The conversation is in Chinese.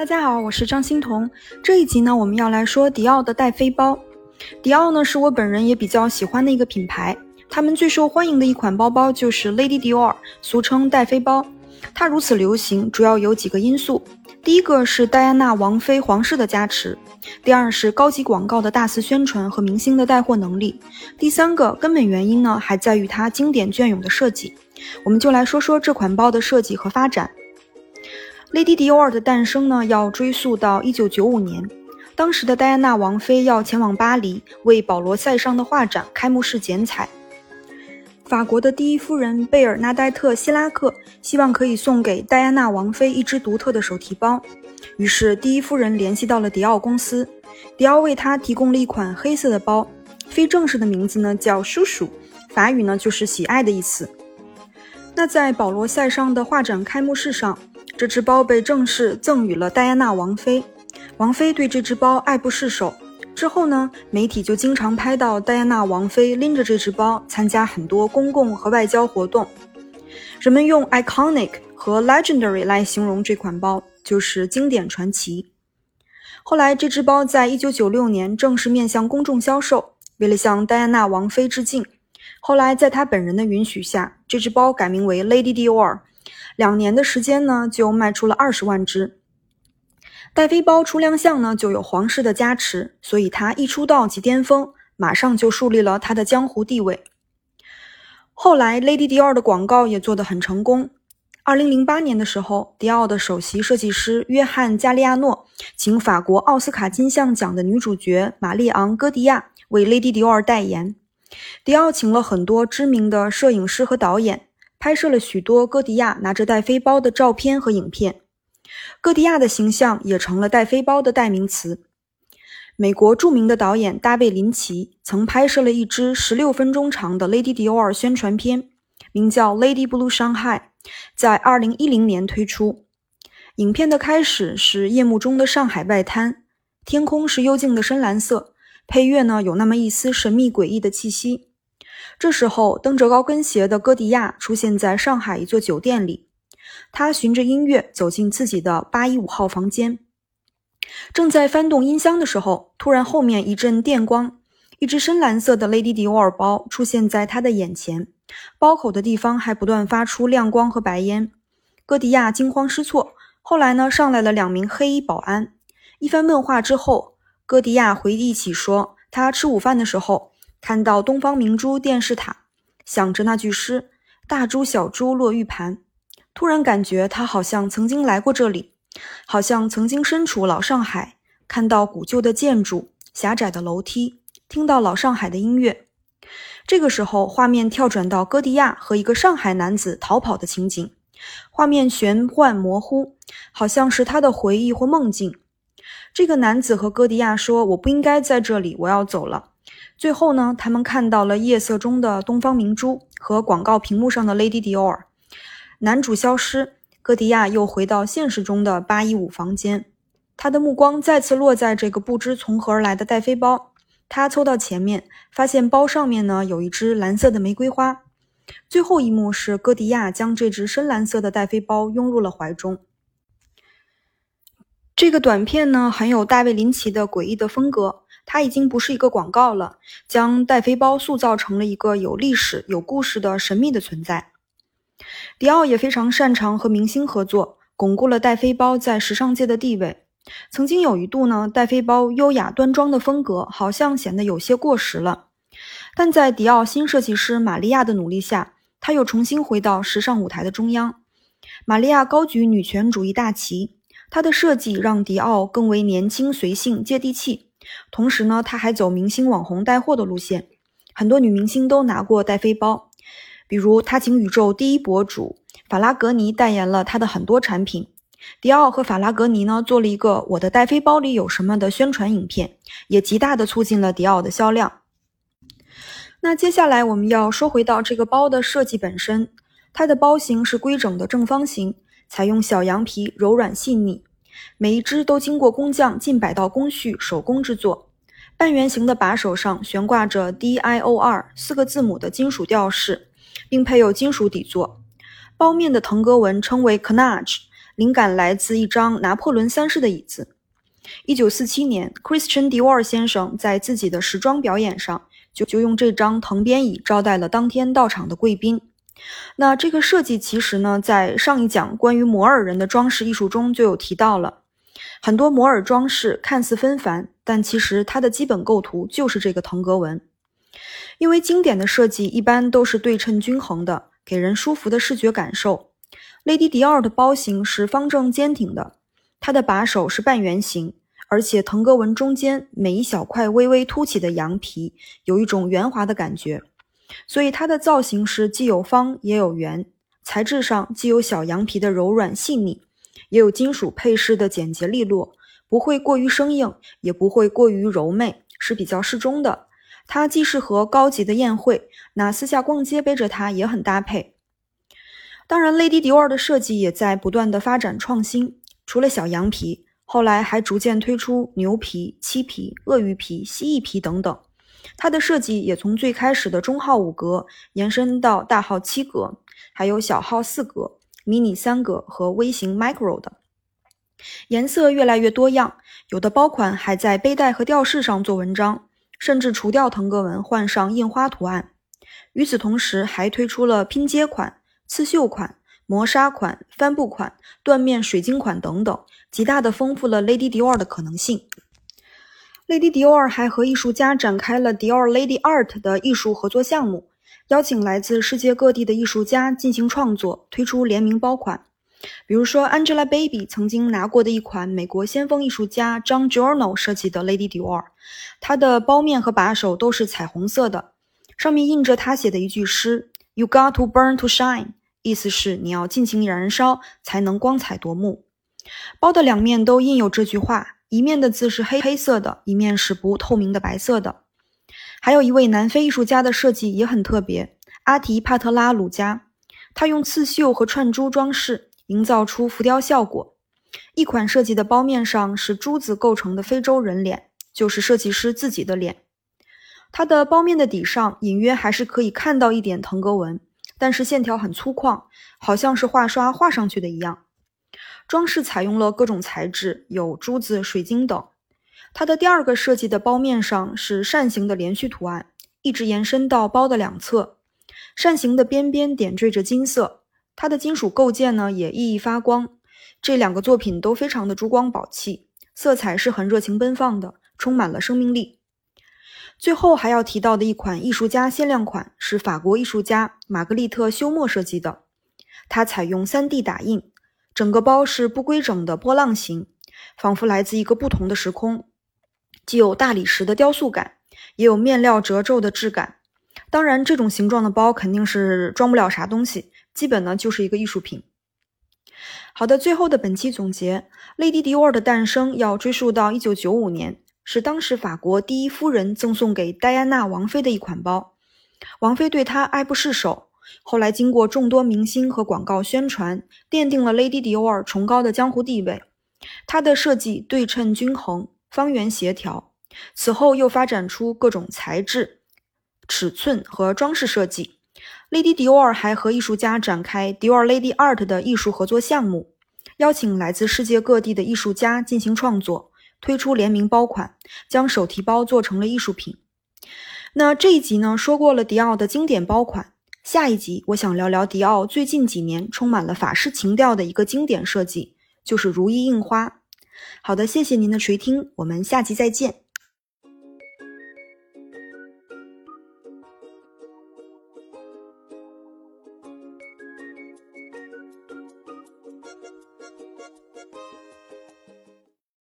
大家好，我是张欣彤。这一集呢，我们要来说迪奥的戴妃包。迪奥呢，是我本人也比较喜欢的一个品牌。他们最受欢迎的一款包包就是 Lady Dior，俗称戴妃包。它如此流行，主要有几个因素：第一个是戴安娜王妃皇室的加持；第二是高级广告的大肆宣传和明星的带货能力；第三个根本原因呢，还在于它经典隽永的设计。我们就来说说这款包的设计和发展。Lady Dior 的诞生呢，要追溯到1995年，当时的戴安娜王妃要前往巴黎为保罗·塞尚的画展开幕式剪彩。法国的第一夫人贝尔纳黛特·希拉克希望可以送给戴安娜王妃一只独特的手提包，于是第一夫人联系到了迪奥公司，迪奥为她提供了一款黑色的包，非正式的名字呢叫“叔叔”，法语呢就是喜爱的意思。那在保罗·塞尚的画展开幕式上。这只包被正式赠予了戴安娜王妃，王妃对这只包爱不释手。之后呢，媒体就经常拍到戴安娜王妃拎着这只包参加很多公共和外交活动。人们用 iconic 和 legendary 来形容这款包，就是经典传奇。后来，这只包在1996年正式面向公众销售。为了向戴安娜王妃致敬，后来在她本人的允许下，这只包改名为 Lady Dior。两年的时间呢，就卖出了二十万只。戴妃包初亮相呢，就有皇室的加持，所以它一出道即巅峰，马上就树立了他的江湖地位。后来，Lady Dior 的广告也做得很成功。二零零八年的时候，迪奥的首席设计师约翰加利亚诺请法国奥斯卡金像奖的女主角玛丽昂戈迪亚为 Lady Dior 代言。迪奥请了很多知名的摄影师和导演。拍摄了许多戈迪亚拿着带飞包的照片和影片，戈迪亚的形象也成了带飞包的代名词。美国著名的导演大卫林奇曾拍摄了一支十六分钟长的 Lady Dior 宣传片，名叫《Lady Blue Shanghai》，在二零一零年推出。影片的开始是夜幕中的上海外滩，天空是幽静的深蓝色，配乐呢有那么一丝神秘诡异的气息。这时候，蹬着高跟鞋的戈迪亚出现在上海一座酒店里。他循着音乐走进自己的八一五号房间，正在翻动音箱的时候，突然后面一阵电光，一只深蓝色的 Lady Dior 包出现在他的眼前，包口的地方还不断发出亮光和白烟。戈迪亚惊慌失措。后来呢，上来了两名黑衣保安。一番问话之后，戈迪亚回忆起说，他吃午饭的时候。看到东方明珠电视塔，想着那句诗“大珠小珠落玉盘”，突然感觉他好像曾经来过这里，好像曾经身处老上海，看到古旧的建筑、狭窄的楼梯，听到老上海的音乐。这个时候，画面跳转到戈迪亚和一个上海男子逃跑的情景，画面玄幻模糊，好像是他的回忆或梦境。这个男子和戈迪亚说：“我不应该在这里，我要走了。”最后呢，他们看到了夜色中的东方明珠和广告屏幕上的 Lady Dior。男主消失，戈迪亚又回到现实中的八一五房间。他的目光再次落在这个不知从何而来的戴妃包。他凑到前面，发现包上面呢有一只蓝色的玫瑰花。最后一幕是戈迪亚将这只深蓝色的戴妃包拥入了怀中。这个短片呢，很有大卫林奇的诡异的风格。它已经不是一个广告了，将戴妃包塑造成了一个有历史、有故事的神秘的存在。迪奥也非常擅长和明星合作，巩固了戴妃包在时尚界的地位。曾经有一度呢，戴妃包优雅端庄的风格好像显得有些过时了，但在迪奥新设计师玛利亚的努力下，他又重新回到时尚舞台的中央。玛利亚高举女权主义大旗，它的设计让迪奥更为年轻、随性、接地气。同时呢，它还走明星网红带货的路线，很多女明星都拿过戴妃包，比如他请宇宙第一博主法拉格尼代言了他的很多产品。迪奥和法拉格尼呢做了一个“我的戴妃包里有什么”的宣传影片，也极大的促进了迪奥的销量。那接下来我们要说回到这个包的设计本身，它的包型是规整的正方形，采用小羊皮，柔软细腻。每一只都经过工匠近百道工序手工制作。半圆形的把手上悬挂着 DIOR 四个字母的金属吊饰，并配有金属底座。包面的腾格纹称为 Canage，灵感来自一张拿破仑三世的椅子。一九四七年，Christian Dior 先生在自己的时装表演上就就用这张藤编椅招待了当天到场的贵宾。那这个设计其实呢，在上一讲关于摩尔人的装饰艺术中就有提到了。很多摩尔装饰看似纷繁，但其实它的基本构图就是这个腾格纹。因为经典的设计一般都是对称均衡的，给人舒服的视觉感受。Lady Dior 的包型是方正坚挺的，它的把手是半圆形，而且腾格纹中间每一小块微微凸起的羊皮有一种圆滑的感觉，所以它的造型是既有方也有圆，材质上既有小羊皮的柔软细腻。也有金属配饰的简洁利落，不会过于生硬，也不会过于柔媚，是比较适中的。它既适合高级的宴会，那私下逛街背着它也很搭配。当然，Lady Dior 的设计也在不断的发展创新，除了小羊皮，后来还逐渐推出牛皮、漆皮、鳄鱼皮、蜥蜴皮等等。它的设计也从最开始的中号五格延伸到大号七格，还有小号四格。迷你三格和微型 micro 的颜色越来越多样，有的包款还在背带和吊饰上做文章，甚至除掉腾格纹换上印花图案。与此同时，还推出了拼接款、刺绣款、磨砂款、帆布款、缎面水晶款等等，极大的丰富了 Lady Dior 的可能性。Lady Dior 还和艺术家展开了 Dior Lady Art 的艺术合作项目。邀请来自世界各地的艺术家进行创作，推出联名包款。比如说，Angelababy 曾经拿过的一款美国先锋艺术家 John Giorno 设计的 Lady Dior，它的包面和把手都是彩虹色的，上面印着他写的一句诗：“You got to burn to shine”，意思是你要尽情燃烧才能光彩夺目。包的两面都印有这句话，一面的字是黑黑色的，一面是不透明的白色的。还有一位南非艺术家的设计也很特别，阿提帕特拉鲁加，他用刺绣和串珠装饰，营造出浮雕效果。一款设计的包面上是珠子构成的非洲人脸，就是设计师自己的脸。它的包面的底上隐约还是可以看到一点腾格纹，但是线条很粗犷，好像是画刷画上去的一样。装饰采用了各种材质，有珠子、水晶等。它的第二个设计的包面上是扇形的连续图案，一直延伸到包的两侧。扇形的边边点缀着金色，它的金属构件呢也熠熠发光。这两个作品都非常的珠光宝气，色彩是很热情奔放的，充满了生命力。最后还要提到的一款艺术家限量款是法国艺术家玛格丽特·休谟设计的，它采用 3D 打印，整个包是不规整的波浪形，仿佛来自一个不同的时空。既有大理石的雕塑感，也有面料褶皱的质感。当然，这种形状的包肯定是装不了啥东西，基本呢就是一个艺术品。好的，最后的本期总结：Lady Dior 的诞生要追溯到1995年，是当时法国第一夫人赠送给戴安娜王妃的一款包。王妃对她爱不释手，后来经过众多明星和广告宣传，奠定了 Lady Dior 崇高的江湖地位。它的设计对称均衡。方圆协调，此后又发展出各种材质、尺寸和装饰设计。Lady Dior 还和艺术家展开 Dior Lady Art 的艺术合作项目，邀请来自世界各地的艺术家进行创作，推出联名包款，将手提包做成了艺术品。那这一集呢，说过了迪奥的经典包款，下一集我想聊聊迪奥最近几年充满了法式情调的一个经典设计，就是如意印花。好的，谢谢您的垂听，我们下集再见。